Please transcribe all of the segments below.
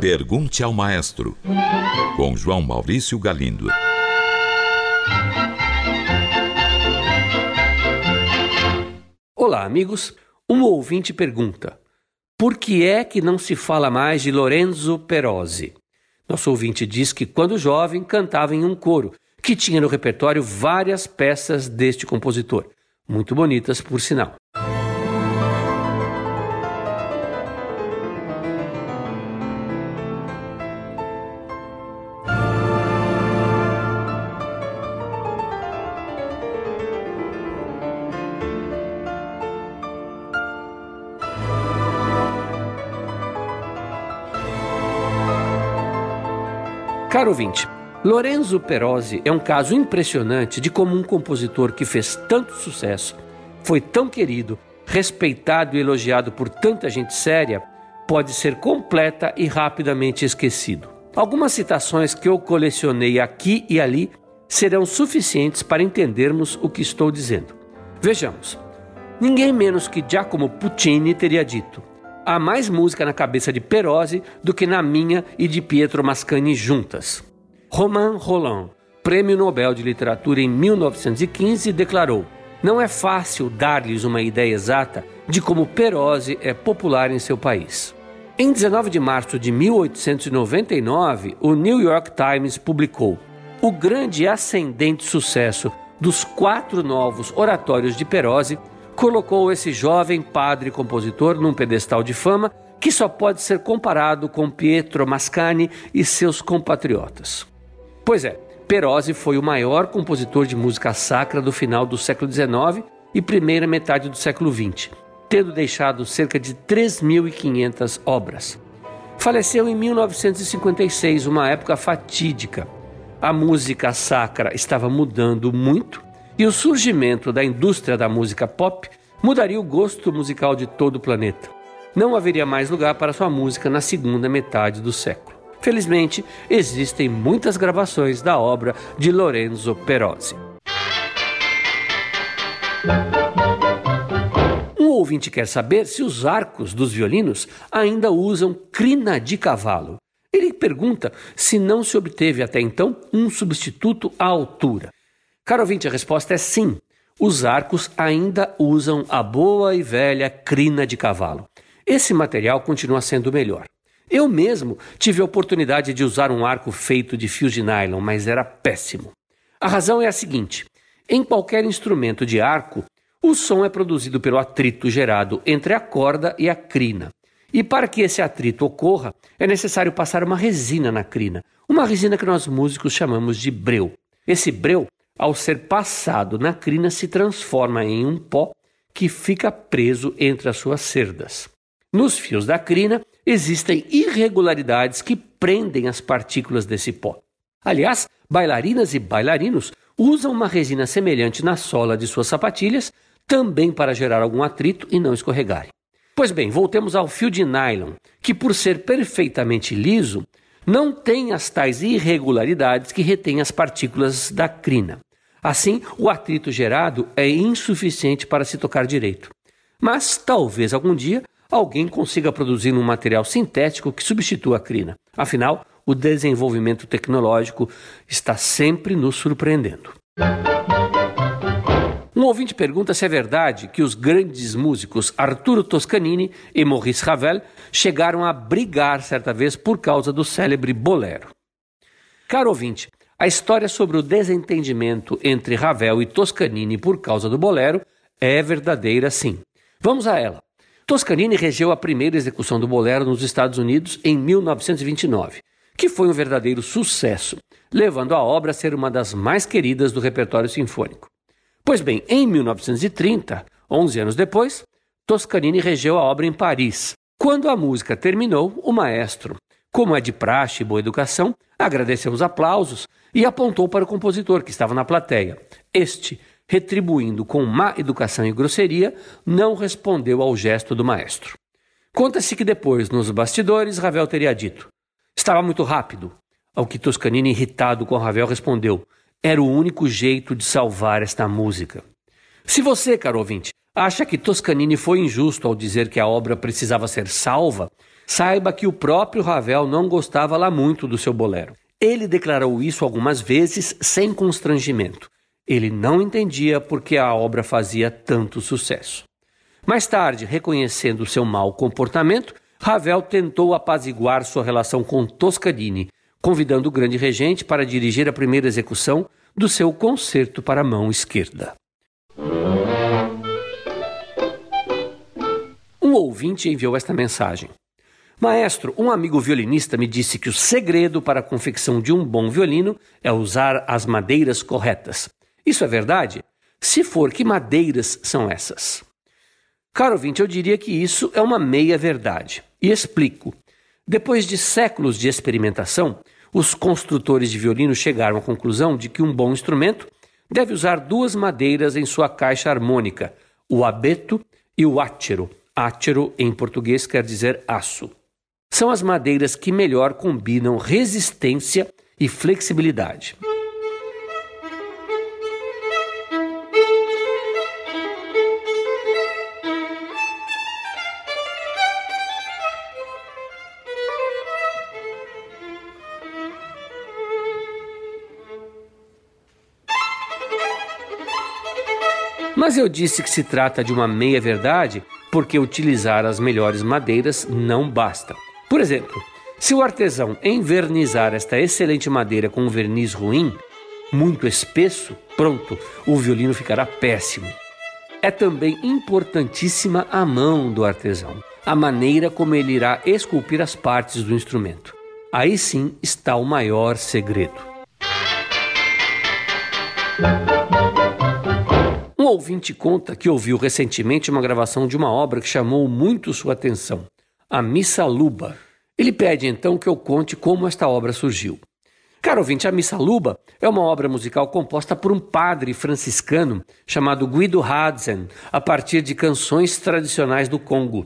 Pergunte ao Maestro, com João Maurício Galindo. Olá, amigos. Um ouvinte pergunta: por que é que não se fala mais de Lorenzo Perosi? Nosso ouvinte diz que, quando jovem, cantava em um coro, que tinha no repertório várias peças deste compositor, muito bonitas, por sinal. Caro ouvinte, Lorenzo Perosi é um caso impressionante de como um compositor que fez tanto sucesso, foi tão querido, respeitado e elogiado por tanta gente séria, pode ser completa e rapidamente esquecido. Algumas citações que eu colecionei aqui e ali serão suficientes para entendermos o que estou dizendo. Vejamos. Ninguém menos que Giacomo Puccini teria dito: há mais música na cabeça de Perosi do que na minha e de Pietro Mascagni juntas. Romain Rolland, Prêmio Nobel de Literatura em 1915, declarou: Não é fácil dar-lhes uma ideia exata de como Perosi é popular em seu país. Em 19 de março de 1899, o New York Times publicou o grande e ascendente sucesso dos quatro novos oratórios de Perosi colocou esse jovem padre compositor num pedestal de fama que só pode ser comparado com Pietro Mascagni e seus compatriotas. Pois é, Perosi foi o maior compositor de música sacra do final do século XIX e primeira metade do século XX, tendo deixado cerca de 3.500 obras. Faleceu em 1956, uma época fatídica. A música sacra estava mudando muito e o surgimento da indústria da música pop mudaria o gosto musical de todo o planeta. Não haveria mais lugar para sua música na segunda metade do século. Felizmente, existem muitas gravações da obra de Lorenzo Perosi. Um ouvinte quer saber se os arcos dos violinos ainda usam crina de cavalo. Ele pergunta se não se obteve até então um substituto à altura. Caro ouvinte, a resposta é sim. Os arcos ainda usam a boa e velha crina de cavalo. Esse material continua sendo melhor. Eu mesmo tive a oportunidade de usar um arco feito de fios de nylon, mas era péssimo. A razão é a seguinte: em qualquer instrumento de arco, o som é produzido pelo atrito gerado entre a corda e a crina. E para que esse atrito ocorra, é necessário passar uma resina na crina, uma resina que nós músicos chamamos de breu. Esse breu ao ser passado na crina, se transforma em um pó que fica preso entre as suas cerdas. Nos fios da crina existem irregularidades que prendem as partículas desse pó. Aliás, bailarinas e bailarinos usam uma resina semelhante na sola de suas sapatilhas também para gerar algum atrito e não escorregarem. Pois bem, voltemos ao fio de nylon, que por ser perfeitamente liso, não tem as tais irregularidades que retêm as partículas da crina. Assim, o atrito gerado é insuficiente para se tocar direito. Mas talvez algum dia alguém consiga produzir um material sintético que substitua a crina. Afinal, o desenvolvimento tecnológico está sempre nos surpreendendo. Um ouvinte pergunta se é verdade que os grandes músicos Arturo Toscanini e Maurice Ravel chegaram a brigar certa vez por causa do célebre bolero. Caro ouvinte, a história sobre o desentendimento entre Ravel e Toscanini por causa do bolero é verdadeira, sim. Vamos a ela. Toscanini regeu a primeira execução do bolero nos Estados Unidos em 1929, que foi um verdadeiro sucesso, levando a obra a ser uma das mais queridas do repertório sinfônico. Pois bem, em 1930, 11 anos depois, Toscanini regeu a obra em Paris. Quando a música terminou, o maestro, como é de praxe e boa educação, agradeceu os aplausos e apontou para o compositor que estava na plateia. Este, retribuindo com má educação e grosseria, não respondeu ao gesto do maestro. Conta-se que depois, nos bastidores, Ravel teria dito: Estava muito rápido. Ao que Toscanini, irritado com Ravel, respondeu: Era o único jeito de salvar esta música. Se você, caro ouvinte, acha que Toscanini foi injusto ao dizer que a obra precisava ser salva, saiba que o próprio Ravel não gostava lá muito do seu bolero. Ele declarou isso algumas vezes sem constrangimento. Ele não entendia por que a obra fazia tanto sucesso. Mais tarde, reconhecendo seu mau comportamento, Ravel tentou apaziguar sua relação com Toscanini, convidando o grande regente para dirigir a primeira execução do seu concerto para a mão esquerda. Um ouvinte enviou esta mensagem. Maestro, um amigo violinista me disse que o segredo para a confecção de um bom violino é usar as madeiras corretas. Isso é verdade? Se for, que madeiras são essas? Caro ouvinte, eu diria que isso é uma meia-verdade. E explico. Depois de séculos de experimentação, os construtores de violino chegaram à conclusão de que um bom instrumento deve usar duas madeiras em sua caixa harmônica, o abeto e o átero. Átero, em português, quer dizer aço são as madeiras que melhor combinam resistência e flexibilidade. Mas eu disse que se trata de uma meia-verdade porque utilizar as melhores madeiras não basta. Por exemplo, se o artesão envernizar esta excelente madeira com um verniz ruim, muito espesso, pronto, o violino ficará péssimo. É também importantíssima a mão do artesão, a maneira como ele irá esculpir as partes do instrumento. Aí sim está o maior segredo. Um ouvinte conta que ouviu recentemente uma gravação de uma obra que chamou muito sua atenção a Missa Luba. Ele pede então que eu conte como esta obra surgiu. Caro ouvinte, a Missa Luba é uma obra musical composta por um padre franciscano chamado Guido Hadzen, a partir de canções tradicionais do Congo.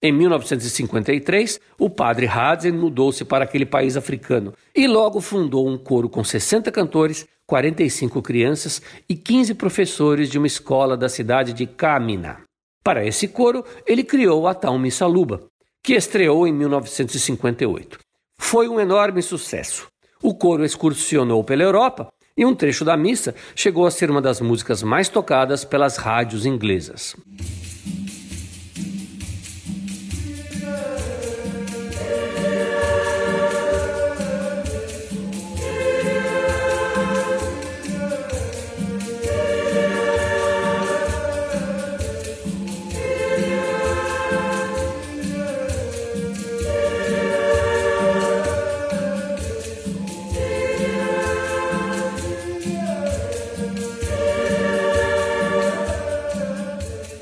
Em 1953, o padre Hadzen mudou-se para aquele país africano e logo fundou um coro com 60 cantores, 45 crianças e 15 professores de uma escola da cidade de Kamina. Para esse coro, ele criou a tal Missa Luba, que estreou em 1958. Foi um enorme sucesso. O coro excursionou pela Europa e um trecho da missa chegou a ser uma das músicas mais tocadas pelas rádios inglesas.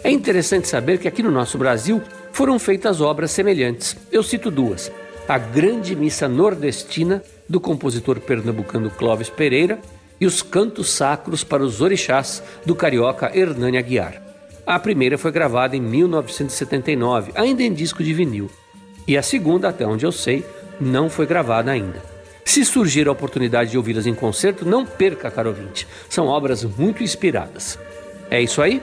É interessante saber que aqui no nosso Brasil foram feitas obras semelhantes. Eu cito duas: a Grande Missa Nordestina, do compositor pernambucano Clóvis Pereira, e os Cantos Sacros para os Orixás, do carioca Hernani Aguiar. A primeira foi gravada em 1979, ainda em disco de vinil. E a segunda, até onde eu sei, não foi gravada ainda. Se surgir a oportunidade de ouvi-las em concerto, não perca, caro ouvinte. São obras muito inspiradas. É isso aí?